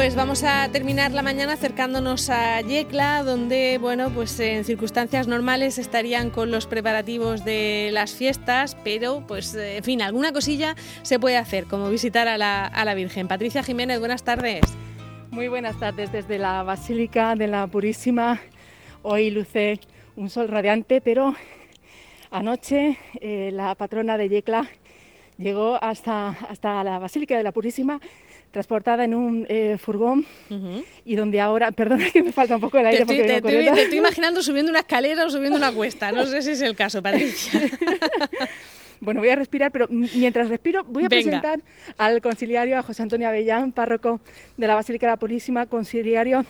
pues vamos a terminar la mañana acercándonos a Yecla, donde, bueno, pues en circunstancias normales estarían con los preparativos de las fiestas, pero, pues, en fin, alguna cosilla se puede hacer, como visitar a la, a la Virgen. Patricia Jiménez, buenas tardes. Muy buenas tardes desde la Basílica de la Purísima. Hoy luce un sol radiante, pero anoche eh, la patrona de Yecla llegó hasta, hasta la Basílica de la Purísima transportada en un eh, furgón y donde ahora, perdona que me falta un poco el aire. Te, porque estoy, te, te estoy imaginando subiendo una escalera o subiendo una cuesta, no sé si es el caso, Patricia. Bueno, voy a respirar, pero mientras respiro voy a Venga. presentar al conciliario, a José Antonio Avellán, párroco de la Basílica de la Purísima, conciliario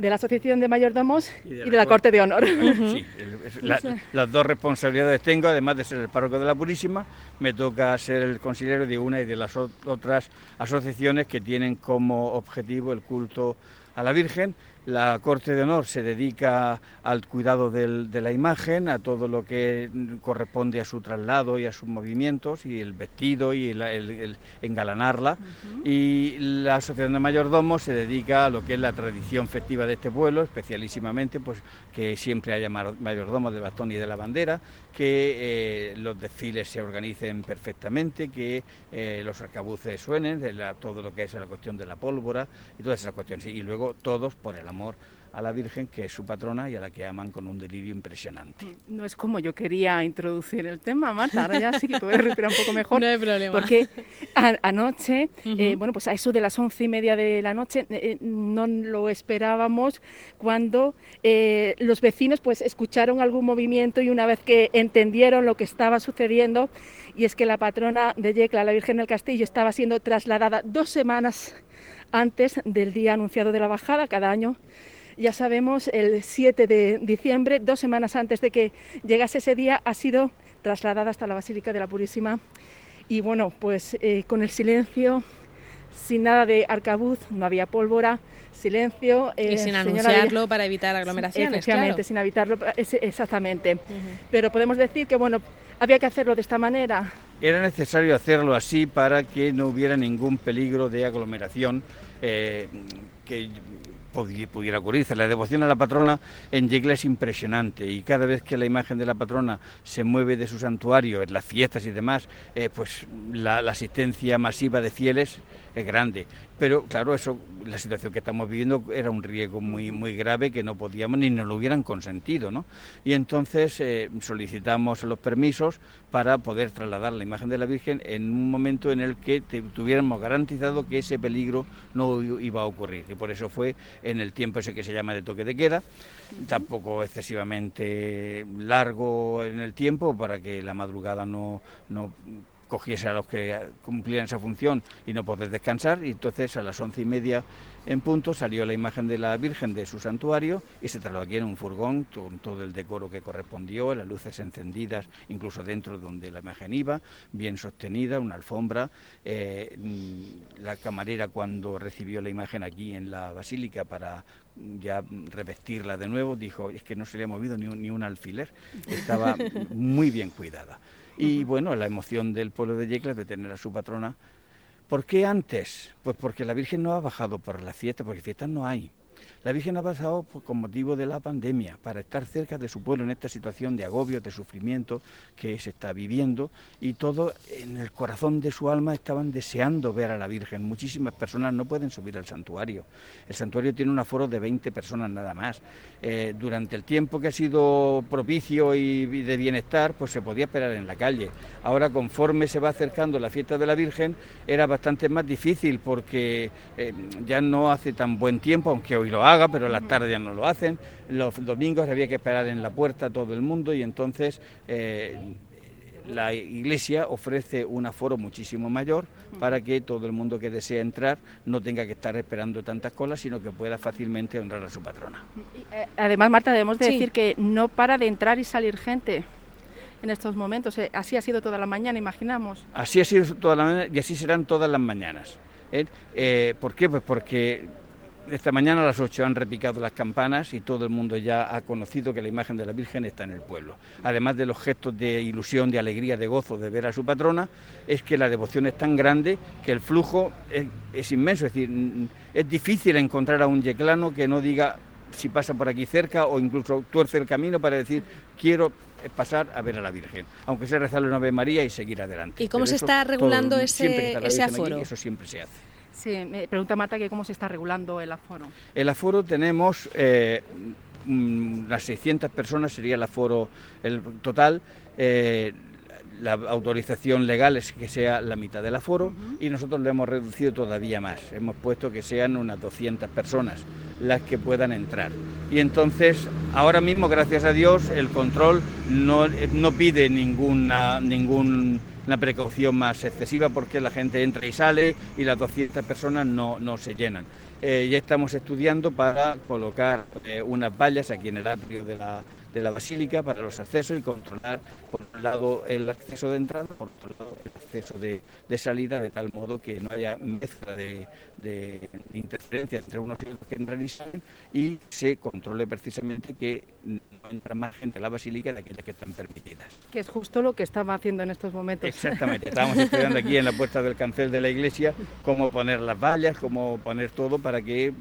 de la Asociación de Mayordomos y de, la, Corte de Honor. Sí, el- la- las dos responsabilidades tengo, además de ser el párroco de la Purísima, me toca ser el consiliero de una y de las ot- otras asociaciones que tienen como objetivo el culto a la Virgen. La Corte de Honor se dedica al cuidado del- de la imagen, a todo lo que corresponde a su traslado y a sus movimientos, y el vestido y el, el- el engalanarla. Y la Asociación de Mayordomos se dedica a lo que es la tradición festiva de este pueblo, especialísimamente pues que siempre haya mayordomos de bastón y de la bandera, que eh, los desfiles se organicen perfectamente, que eh, los arcabuces suenen, de la- todo lo que es la cuestión de la pólvora y todas esas cuestiones. Y luego todos por el amor a la Virgen, que es su patrona y a la que aman con un delirio impresionante. No es como yo quería introducir el tema, Marta, ahora ya sí que puedes respirar un poco mejor. No hay problema. Porque a- anoche, eh, bueno, pues a eso de las once y media de la noche, eh, no lo esperábamos cuando eh, los vecinos pues escucharon algún movimiento y una vez que entendieron lo que estaba sucediendo, y es que la patrona de Yecla, la Virgen del Castillo, estaba siendo trasladada dos semanas antes del día anunciado de la bajada, cada año ya sabemos, el 7 de diciembre, dos semanas antes de que llegase ese día, ha sido trasladada hasta la Basílica de la Purísima. Y bueno, pues eh, con el silencio, sin nada de arcabuz, no había pólvora, silencio. y eh, sin señora anunciarlo para evitar aglomeraciones, Efectivamente, claro. sin evitarlo, exactamente. Pero podemos decir que, bueno, había que hacerlo de esta manera. Era necesario hacerlo así para que no hubiera ningún peligro de aglomeración eh, que pudi- pudiera ocurrirse. La devoción a la patrona en Yecla es impresionante y cada vez que la imagen de la patrona se mueve de su santuario, en las fiestas y demás, eh, pues la asistencia masiva de fieles es grande. Pero claro, eso, la situación que estamos viviendo era un riesgo muy, muy grave que no podíamos ni nos lo hubieran consentido, ¿no? Y entonces eh, solicitamos los permisos para poder trasladar la imagen de la Virgen en un momento en el que tuviéramos garantizado que ese peligro no iba a ocurrir. Y por eso fue en el tiempo ese que se llama de toque de queda, tampoco excesivamente largo en el tiempo para que la madrugada no cogiese a los que cumplían esa función y no poder descansar. Y entonces a las once y media en punto salió la imagen de la Virgen de su santuario y se trasladó aquí en un furgón con todo el decoro que correspondió, las luces encendidas, incluso dentro donde la imagen iba, bien sostenida, una alfombra. Eh, la camarera cuando recibió la imagen aquí en la basílica para ya revestirla de nuevo, dijo, es que no se le ha movido ni un, ni un alfiler, estaba muy bien cuidada. Y bueno, la emoción del pueblo de Yecla de tener a su patrona. ¿Por qué antes? Pues porque la Virgen no ha bajado por la fiesta, porque fiestas no hay. La Virgen ha pasado con motivo de la pandemia, para estar cerca de su pueblo en esta situación de agobio, de sufrimiento que se está viviendo, y todo en el corazón de su alma estaban deseando ver a la Virgen. Muchísimas personas no pueden subir al santuario. El santuario tiene un aforo de 20 personas nada más. Eh, durante el tiempo que ha sido propicio y, de bienestar, pues se podía esperar en la calle. Ahora, conforme se va acercando la fiesta de la Virgen, era bastante más difícil porque eh, ya no hace tan buen tiempo, aunque hoy lo haga, pero las tardes ya no lo hacen. Los domingos había que esperar en la puerta todo el mundo y entonces eh, la iglesia ofrece un aforo muchísimo mayor para que todo el mundo que desea entrar no tenga que estar esperando tantas colas, sino que pueda fácilmente honrar a su patrona. Eh, Además, Marta, debemos de Sí. decir que no para de entrar y salir gente en estos momentos. Eh, Así ha sido toda la mañana, imaginamos. Así ha sido toda la mañana y así serán todas las mañanas. ¿eh? Eh, ¿Por qué? Pues porque esta mañana a las 8 han repicado las campanas y todo el mundo ya ha conocido que la imagen de la Virgen está en el pueblo. Además de los gestos de ilusión, de alegría, de gozo de ver a su patrona, es que la devoción es tan grande que el flujo es, inmenso. Es decir, es difícil encontrar a un yeclano que no diga si pasa por aquí cerca o incluso tuerce el camino para decir quiero pasar a ver a la Virgen, aunque sea rezarle una Ave María y seguir adelante. ¿Y cómo se está regulando ese, ese aforo? eso siempre se hace. Sí, me pregunta Marta que cómo se está regulando el aforo. El aforo tenemos eh, mm, las 600 personas, sería el aforo el total. Eh, la autorización legal es que sea la mitad del aforo y nosotros lo hemos reducido todavía más. Hemos puesto que sean unas 200 personas las que puedan entrar. Y entonces, ahora mismo, gracias a Dios, el control no, no pide ninguna, ningún una precaución más excesiva porque la gente entra y sale y las 200 personas no, no se llenan. Eh, ya estamos estudiando para colocar eh, unas vallas aquí en el atrio de la, de la basílica para los accesos y controlar por un lado el acceso de entrada, por otro lado el acceso de, salida, de tal modo que no haya mezcla de, interferencia entre unos y otros que entran y salen y se controle precisamente que no entra más gente a la basílica de aquellas que están permitidas. Que es justo lo que estaba haciendo en estos momentos. Exactamente, estamos estudiando aquí en la puerta del cancel de la iglesia cómo poner las vallas, cómo poner todo para que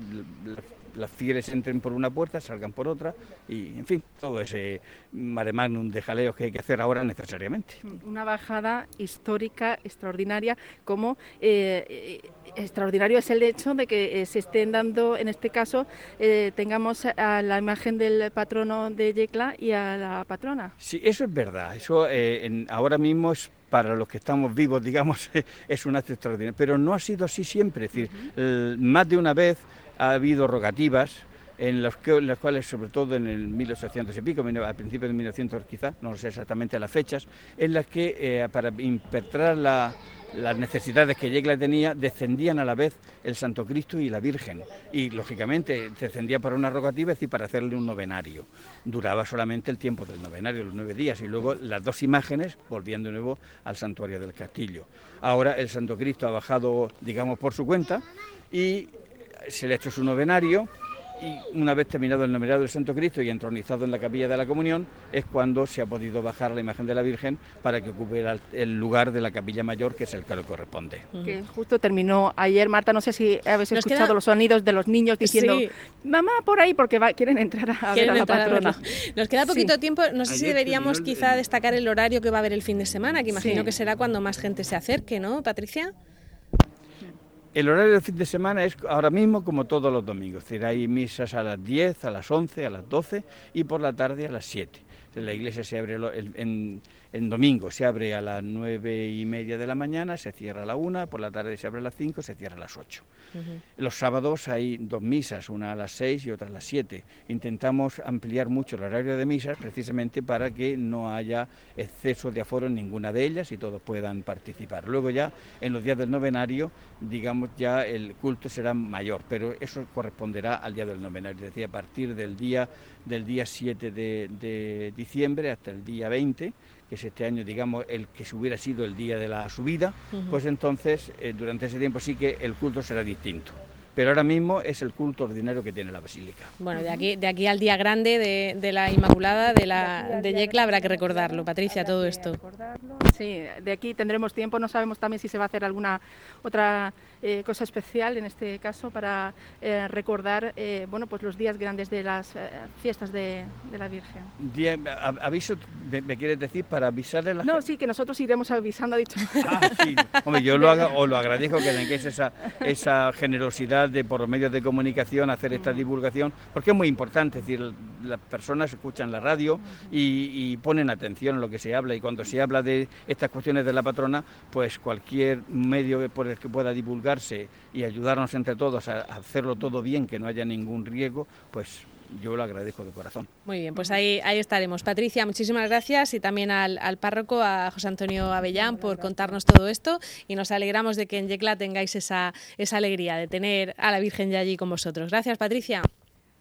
las fieles entren por una puerta, salgan por otra y, en fin, todo ese mare magnum de jaleos que hay que hacer ahora necesariamente. Una bajada histórica extraordinaria, como eh, eh, extraordinario es el hecho de que eh, se estén dando, en este caso, tengamos a la imagen del patrono de Yecla y a la patrona. Sí, eso es verdad. Eso ahora mismo es para los que estamos vivos, digamos, es un acto extraordinario. Pero no ha sido así siempre. Es decir, más de una vez ha habido rogativas en, las cuales, sobre todo en el 1800 y pico, a principios de 1900 quizá, no sé exactamente las fechas, en las que eh, para impetrar las necesidades que Yegla tenía, descendían a la vez el Santo Cristo y la Virgen. Y lógicamente descendía para una rogativa, es decir, para hacerle un novenario. Duraba solamente el tiempo del novenario, los nueve días, y luego las dos imágenes volvían de nuevo al santuario del castillo. Ahora el Santo Cristo ha bajado, digamos, por su cuenta y se le ha hecho su novenario y una vez terminado el novenario del Santo Cristo y entronizado en la capilla de la comunión, es cuando se ha podido bajar la imagen de la Virgen para que ocupe el lugar de la capilla mayor, que es el que le corresponde. Que justo terminó ayer, Marta, no sé si habéis escuchado los sonidos de los niños diciendo, mamá, por ahí, porque quieren entrar a ver a la patrona. Nos queda poquito tiempo, no sé si deberíamos quizá destacar el horario que va a haber el fin de semana, que imagino que será cuando más gente se acerque, ¿no, Patricia? El horario del fin de semana es ahora mismo como todos los domingos, es decir, hay misas a las 10, a las 11, a las 12 y por la tarde a las 7. La iglesia se abre en, en domingo se abre a las nueve y media de la mañana, se cierra a la una, por la tarde se abre a las cinco, se cierra a las ocho. Los sábados hay dos misas, una a las seis y otra a las siete. Intentamos ampliar mucho el horario de misas precisamente para que no haya exceso de aforo en ninguna de ellas y todos puedan participar. Luego ya en los días del novenario, digamos ya el culto será mayor, pero eso corresponderá al día del novenario, es decir, a partir del día del día 7 de, de diciembre hasta el día 20 que es este año, digamos, el que hubiera sido el día de la subida, pues entonces eh, durante ese tiempo sí que el culto será distinto pero ahora mismo es el culto ordinario que tiene la basílica. Bueno, de aquí, de aquí al día grande de, la Inmaculada, de la de Yecla, habrá que recordarlo. Patricia, todo esto. Sí, de aquí tendremos tiempo. No sabemos también si se va a hacer alguna otra eh, cosa especial, en este caso, para eh, recordar eh, bueno, pues los días grandes de las fiestas de, la Virgen. ¿Aviso, me, quieres decir, para avisarle a la No, sí, que nosotros iremos avisando, ha dicho. Ah, sí. Hombre, yo lo, haga, lo agradezco que tengáis esa, esa generosidad de por los medios de comunicación hacer esta divulgación, porque es muy importante, es decir, las personas escuchan la radio y, ponen atención a lo que se habla y cuando se habla de estas cuestiones de la patrona, pues cualquier medio por el que pueda divulgarse y ayudarnos entre todos a hacerlo todo bien, que no haya ningún riesgo, pues yo lo agradezco de corazón. Muy bien, pues ahí, ahí estaremos. Patricia, muchísimas gracias y también al, párroco, a José Antonio Avellán, por contarnos todo esto y nos alegramos de que en Yecla tengáis esa, esa alegría de tener a la Virgen ya allí con vosotros. Gracias, Patricia.